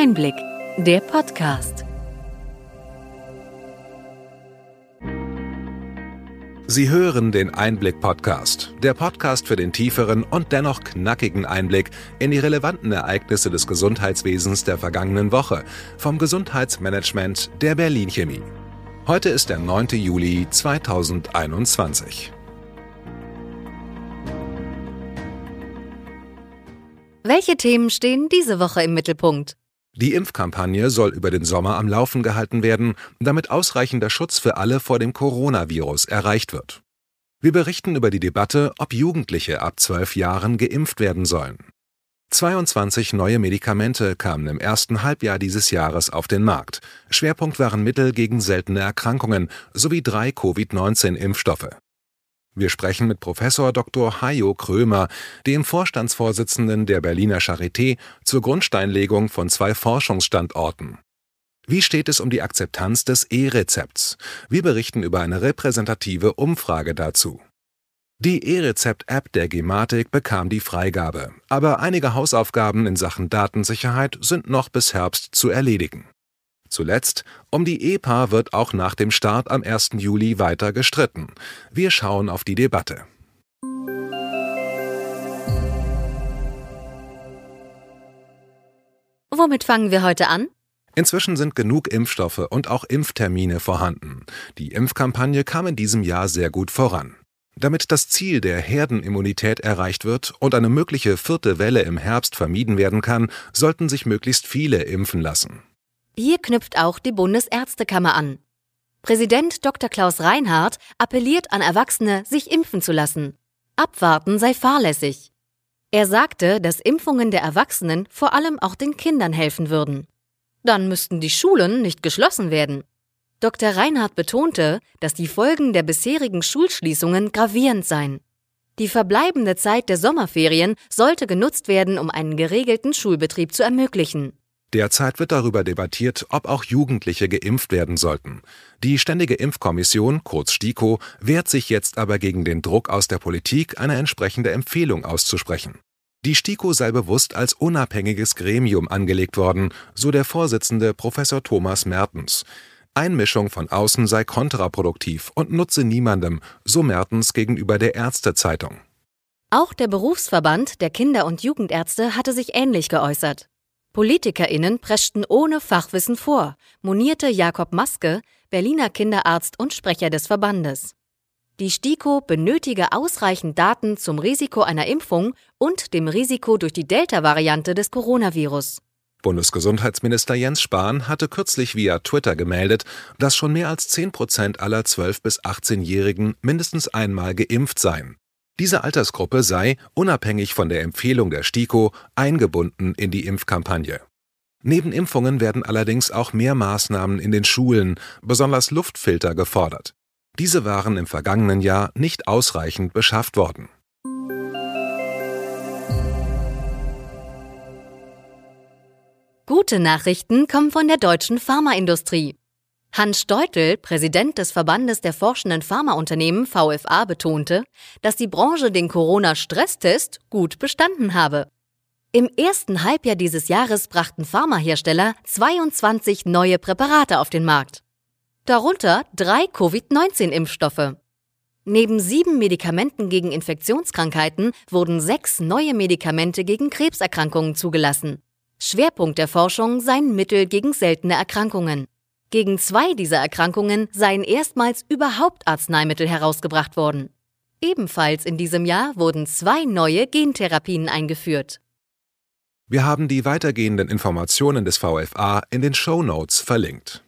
Einblick, der Podcast. Sie hören den Einblick-Podcast, der Podcast für den tieferen und dennoch knackigen Einblick in die relevanten Ereignisse des Gesundheitswesens der vergangenen Woche vom Gesundheitsmanagement der Berlin Chemie. Heute ist der 9. Juli 2021. Welche Themen stehen diese Woche im Mittelpunkt? Die Impfkampagne soll über den Sommer am Laufen gehalten werden, damit ausreichender Schutz für alle vor dem Coronavirus erreicht wird. Wir berichten über die Debatte, ob Jugendliche ab zwölf Jahren geimpft werden sollen. 22 neue Medikamente kamen im ersten Halbjahr dieses Jahres auf den Markt. Schwerpunkt waren Mittel gegen seltene Erkrankungen sowie drei Covid-19-Impfstoffe. Wir sprechen mit Professor Dr. Hajo Krömer, dem Vorstandsvorsitzenden der Berliner Charité, zur Grundsteinlegung von zwei Forschungsstandorten. Wie steht es um die Akzeptanz des E-Rezepts? Wir berichten über eine repräsentative Umfrage dazu. Die E-Rezept-App der Gematik bekam die Freigabe, aber einige Hausaufgaben in Sachen Datensicherheit sind noch bis Herbst zu erledigen. Zuletzt, um die EPA wird auch nach dem Start am 1. Juli weiter gestritten. Wir schauen auf die Debatte. Womit fangen wir heute an? Inzwischen sind genug Impfstoffe und auch Impftermine vorhanden. Die Impfkampagne kam in diesem Jahr sehr gut voran. Damit das Ziel der Herdenimmunität erreicht wird und eine mögliche vierte Welle im Herbst vermieden werden kann, sollten sich möglichst viele impfen lassen. Hier knüpft auch die Bundesärztekammer an. Präsident Dr. Klaus Reinhardt appelliert an Erwachsene, sich impfen zu lassen. Abwarten sei fahrlässig. Er sagte, dass Impfungen der Erwachsenen vor allem auch den Kindern helfen würden. Dann müssten die Schulen nicht geschlossen werden. Dr. Reinhardt betonte, dass die Folgen der bisherigen Schulschließungen gravierend seien. Die verbleibende Zeit der Sommerferien sollte genutzt werden, um einen geregelten Schulbetrieb zu ermöglichen. Derzeit wird darüber debattiert, ob auch Jugendliche geimpft werden sollten. Die Ständige Impfkommission, kurz STIKO, wehrt sich jetzt aber gegen den Druck aus der Politik, eine entsprechende Empfehlung auszusprechen. Die STIKO sei bewusst als unabhängiges Gremium angelegt worden, so der Vorsitzende Professor Thomas Mertens. Einmischung von außen sei kontraproduktiv und nutze niemandem, so Mertens gegenüber der Ärztezeitung. Auch der Berufsverband der Kinder- und Jugendärzte hatte sich ähnlich geäußert. PolitikerInnen preschten ohne Fachwissen vor, monierte Jakob Maske, Berliner Kinderarzt und Sprecher des Verbandes. Die STIKO benötige ausreichend Daten zum Risiko einer Impfung und dem Risiko durch die Delta-Variante des Coronavirus. Bundesgesundheitsminister Jens Spahn hatte kürzlich via Twitter gemeldet, dass schon mehr als 10 Prozent aller 12- bis 18-Jährigen mindestens einmal geimpft seien. Diese Altersgruppe sei, unabhängig von der Empfehlung der STIKO, eingebunden in die Impfkampagne. Neben Impfungen werden allerdings auch mehr Maßnahmen in den Schulen, besonders Luftfilter, gefordert. Diese waren im vergangenen Jahr nicht ausreichend beschafft worden. Gute Nachrichten kommen von der deutschen Pharmaindustrie. Hans Steutel, Präsident des Verbandes der forschenden Pharmaunternehmen VFA, betonte, dass die Branche den Corona-Stresstest gut bestanden habe. Im ersten Halbjahr dieses Jahres brachten Pharmahersteller 22 neue Präparate auf den Markt. Darunter drei Covid-19-Impfstoffe. Neben sieben Medikamenten gegen Infektionskrankheiten wurden sechs neue Medikamente gegen Krebserkrankungen zugelassen. Schwerpunkt der Forschung seien Mittel gegen seltene Erkrankungen. Gegen zwei dieser Erkrankungen seien erstmals überhaupt Arzneimittel herausgebracht worden. Ebenfalls in diesem Jahr wurden zwei neue Gentherapien eingeführt. Wir haben die weitergehenden Informationen des VFA in den Show Notes verlinkt.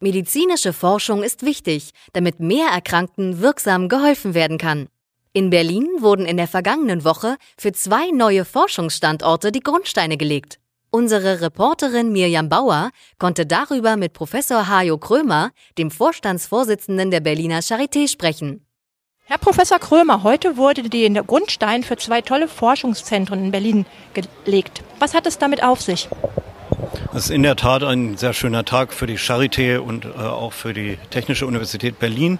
Medizinische Forschung ist wichtig, damit mehr Erkrankten wirksam geholfen werden kann. In Berlin wurden in der vergangenen Woche für zwei neue Forschungsstandorte die Grundsteine gelegt. Unsere Reporterin Mirjam Bauer konnte darüber mit Professor Hajo Krömer, dem Vorstandsvorsitzenden der Berliner Charité, sprechen. Herr Professor Krömer, heute wurde der Grundstein für zwei tolle Forschungszentren in Berlin gelegt. Was hat es damit auf sich? Es ist in der Tat ein sehr schöner Tag für die Charité und äh, auch für die Technische Universität Berlin.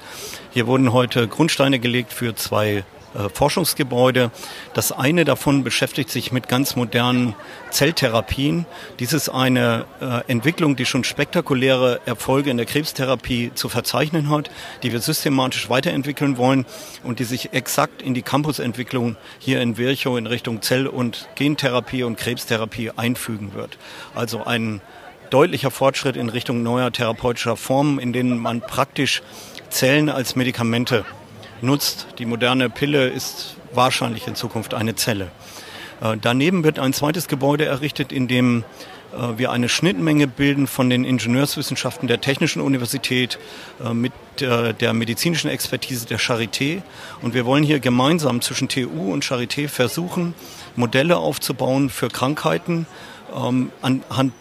Hier wurden heute Grundsteine gelegt für zwei äh, Forschungsgebäude. Das eine davon beschäftigt sich mit ganz modernen Zelltherapien. Dies ist eine äh, Entwicklung, die schon spektakuläre Erfolge in der Krebstherapie zu verzeichnen hat, die wir systematisch weiterentwickeln wollen und die sich exakt in die Campusentwicklung hier in Virchow in Richtung Zell- und Gentherapie und Krebstherapie einfügen wird. Also ein deutlicher Fortschritt in Richtung neuer therapeutischer Formen, in denen man praktisch Zellen als Medikamente nutzt. Die moderne Pille ist wahrscheinlich in Zukunft eine Zelle. Äh, daneben wird ein zweites Gebäude errichtet, in dem äh, wir eine Schnittmenge bilden von den Ingenieurswissenschaften der Technischen Universität äh, mit der medizinischen Expertise der Charité. Und wir wollen hier gemeinsam zwischen TU und Charité versuchen, Modelle aufzubauen für Krankheiten, ähm, anhand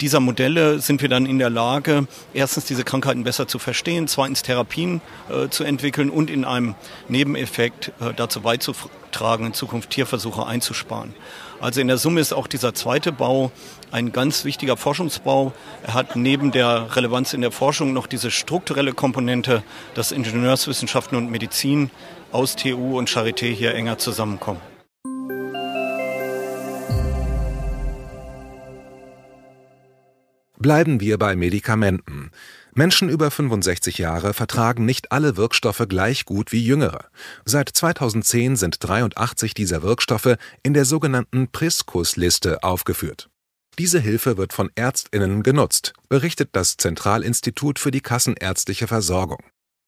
dieser Modelle sind wir dann in der Lage, erstens diese Krankheiten besser zu verstehen, zweitens Therapien äh, zu entwickeln und in einem Nebeneffekt äh, dazu beizutragen, in Zukunft Tierversuche einzusparen. Also in der Summe ist auch dieser zweite Bau ein ganz wichtiger Forschungsbau. Er hat neben der Relevanz in der Forschung noch diese strukturelle Komponente, dass Ingenieurswissenschaften und Medizin aus TU und Charité hier enger zusammenkommen. Bleiben wir bei Medikamenten. Menschen über 65 Jahre vertragen nicht alle Wirkstoffe gleich gut wie jüngere. Seit 2010 sind 83 dieser Wirkstoffe in der sogenannten Priscus-Liste aufgeführt. Diese Hilfe wird von Ärztinnen genutzt, berichtet das Zentralinstitut für die kassenärztliche Versorgung.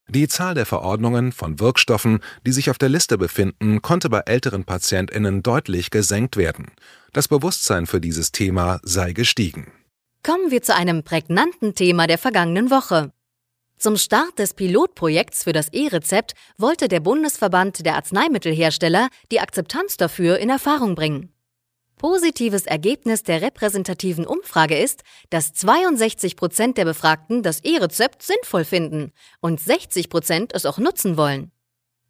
Die Zahl der Verordnungen von Wirkstoffen, die sich auf der Liste befinden, konnte bei älteren Patientinnen deutlich gesenkt werden. Das Bewusstsein für dieses Thema sei gestiegen. Kommen wir zu einem prägnanten Thema der vergangenen Woche. Zum Start des Pilotprojekts für das E-Rezept wollte der Bundesverband der Arzneimittelhersteller die Akzeptanz dafür in Erfahrung bringen. Positives Ergebnis der repräsentativen Umfrage ist, dass 62 Prozent der Befragten das E-Rezept sinnvoll finden und 60 Prozent es auch nutzen wollen.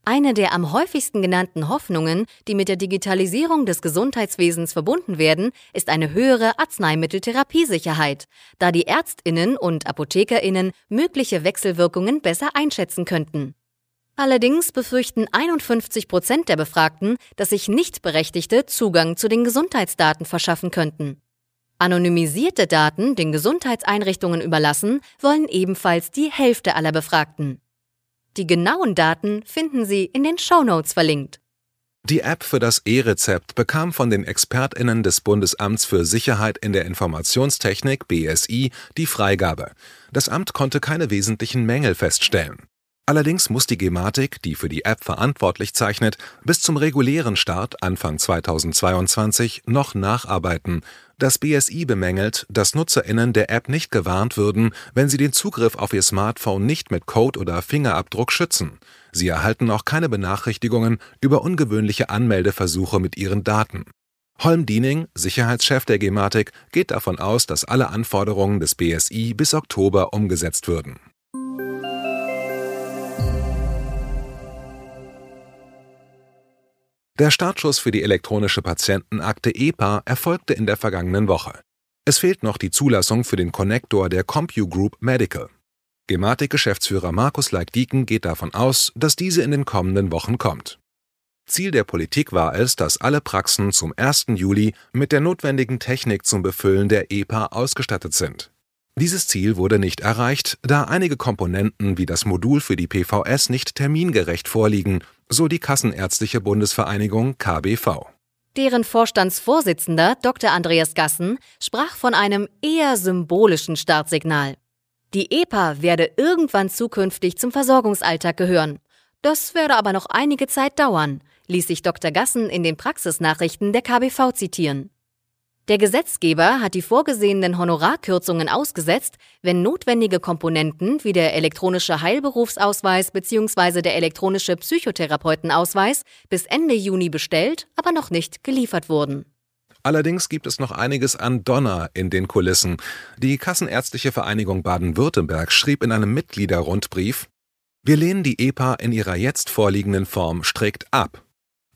Eine der am häufigsten genannten Hoffnungen, die mit der Digitalisierung des Gesundheitswesens verbunden werden, ist eine höhere Arzneimitteltherapiesicherheit, da die Ärztinnen und Apothekerinnen mögliche Wechselwirkungen besser einschätzen könnten. Allerdings befürchten 51 Prozent der Befragten, dass sich Nichtberechtigte Zugang zu den Gesundheitsdaten verschaffen könnten. Anonymisierte Daten den Gesundheitseinrichtungen überlassen wollen ebenfalls die Hälfte aller Befragten. Die genauen Daten finden Sie in den Shownotes verlinkt. Die App für das E-Rezept bekam von den ExpertInnen des Bundesamts für Sicherheit in der Informationstechnik BSI die Freigabe. Das Amt konnte keine wesentlichen Mängel feststellen. Allerdings muss die Gematik, die für die App verantwortlich zeichnet, bis zum regulären Start Anfang 2022 noch nacharbeiten. Das BSI bemängelt, dass NutzerInnen der App nicht gewarnt würden, wenn sie den Zugriff auf ihr Smartphone nicht mit Code oder Fingerabdruck schützen. Sie erhalten auch keine Benachrichtigungen über ungewöhnliche Anmeldeversuche mit ihren Daten. Holm Diening, Sicherheitschef der Gematik, geht davon aus, dass alle Anforderungen des BSI bis Oktober umgesetzt würden. Der Startschuss für die elektronische Patientenakte EPA erfolgte in der vergangenen Woche. Es fehlt noch die Zulassung für den Konnektor der CompuGroup Medical. Gematik-Geschäftsführer Markus Leik-Dieken geht davon aus, dass diese in den kommenden Wochen kommt. Ziel der Politik war es, dass alle Praxen zum 1. Juli mit der notwendigen Technik zum Befüllen der EPA ausgestattet sind. Dieses Ziel wurde nicht erreicht, da einige Komponenten wie das Modul für die PVS nicht termingerecht vorliegen so die Kassenärztliche Bundesvereinigung KBV. Deren Vorstandsvorsitzender Dr. Andreas Gassen sprach von einem eher symbolischen Startsignal. Die EPA werde irgendwann zukünftig zum Versorgungsalltag gehören. Das werde aber noch einige Zeit dauern, ließ sich Dr. Gassen in den Praxisnachrichten der KBV zitieren. Der Gesetzgeber hat die vorgesehenen Honorarkürzungen ausgesetzt, wenn notwendige Komponenten wie der elektronische Heilberufsausweis bzw. der elektronische Psychotherapeutenausweis bis Ende Juni bestellt, aber noch nicht geliefert wurden. Allerdings gibt es noch einiges an Donner in den Kulissen. Die Kassenärztliche Vereinigung Baden-Württemberg schrieb in einem Mitgliederrundbrief Wir lehnen die EPA in ihrer jetzt vorliegenden Form strikt ab.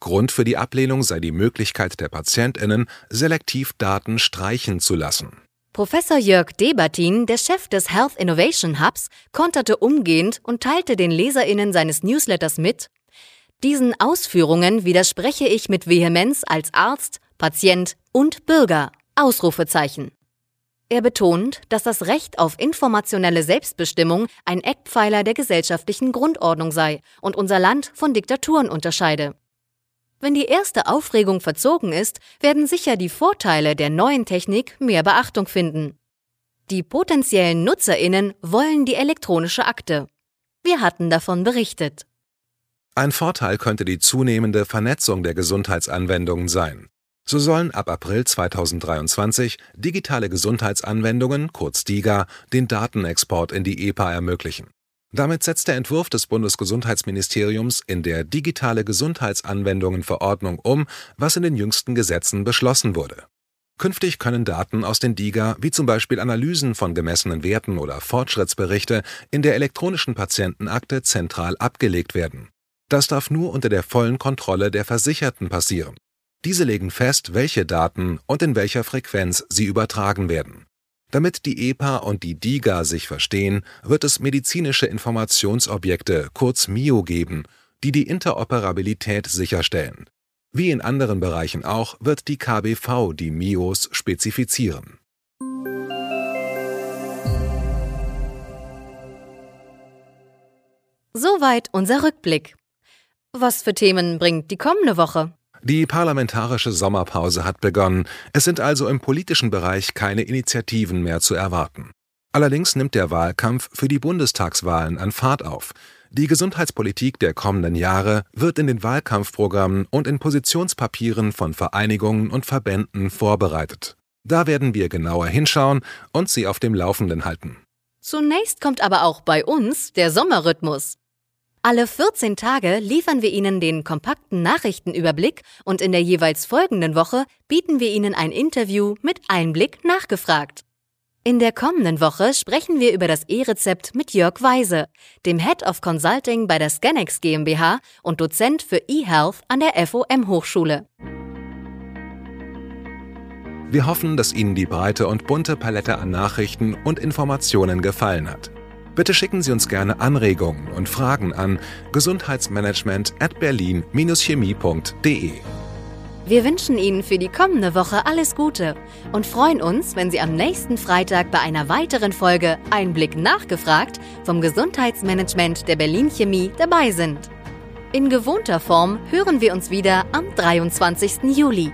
Grund für die Ablehnung sei die Möglichkeit der Patientinnen, selektiv Daten streichen zu lassen. Professor Jörg Debatin, der Chef des Health Innovation Hubs, konterte umgehend und teilte den Leserinnen seines Newsletters mit, Diesen Ausführungen widerspreche ich mit Vehemenz als Arzt, Patient und Bürger. Ausrufezeichen. Er betont, dass das Recht auf informationelle Selbstbestimmung ein Eckpfeiler der gesellschaftlichen Grundordnung sei und unser Land von Diktaturen unterscheide. Wenn die erste Aufregung verzogen ist, werden sicher die Vorteile der neuen Technik mehr Beachtung finden. Die potenziellen Nutzerinnen wollen die elektronische Akte. Wir hatten davon berichtet. Ein Vorteil könnte die zunehmende Vernetzung der Gesundheitsanwendungen sein. So sollen ab April 2023 digitale Gesundheitsanwendungen, kurz DIGA, den Datenexport in die EPA ermöglichen. Damit setzt der Entwurf des Bundesgesundheitsministeriums in der Digitale Gesundheitsanwendungen-Verordnung um, was in den jüngsten Gesetzen beschlossen wurde. Künftig können Daten aus den DIGA, wie zum Beispiel Analysen von gemessenen Werten oder Fortschrittsberichte, in der elektronischen Patientenakte zentral abgelegt werden. Das darf nur unter der vollen Kontrolle der Versicherten passieren. Diese legen fest, welche Daten und in welcher Frequenz sie übertragen werden. Damit die EPA und die DIGA sich verstehen, wird es medizinische Informationsobjekte, kurz MIO, geben, die die Interoperabilität sicherstellen. Wie in anderen Bereichen auch, wird die KBV die MIOs spezifizieren. Soweit unser Rückblick. Was für Themen bringt die kommende Woche? Die parlamentarische Sommerpause hat begonnen, es sind also im politischen Bereich keine Initiativen mehr zu erwarten. Allerdings nimmt der Wahlkampf für die Bundestagswahlen an Fahrt auf. Die Gesundheitspolitik der kommenden Jahre wird in den Wahlkampfprogrammen und in Positionspapieren von Vereinigungen und Verbänden vorbereitet. Da werden wir genauer hinschauen und Sie auf dem Laufenden halten. Zunächst kommt aber auch bei uns der Sommerrhythmus. Alle 14 Tage liefern wir Ihnen den kompakten Nachrichtenüberblick und in der jeweils folgenden Woche bieten wir Ihnen ein Interview mit Einblick nachgefragt. In der kommenden Woche sprechen wir über das E-Rezept mit Jörg Weise, dem Head of Consulting bei der Scanex GmbH und Dozent für eHealth an der FOM Hochschule. Wir hoffen, dass Ihnen die breite und bunte Palette an Nachrichten und Informationen gefallen hat. Bitte schicken Sie uns gerne Anregungen und Fragen an gesundheitsmanagement at berlin-chemie.de. Wir wünschen Ihnen für die kommende Woche alles Gute und freuen uns, wenn Sie am nächsten Freitag bei einer weiteren Folge Einblick nachgefragt vom Gesundheitsmanagement der Berlin Chemie dabei sind. In gewohnter Form hören wir uns wieder am 23. Juli.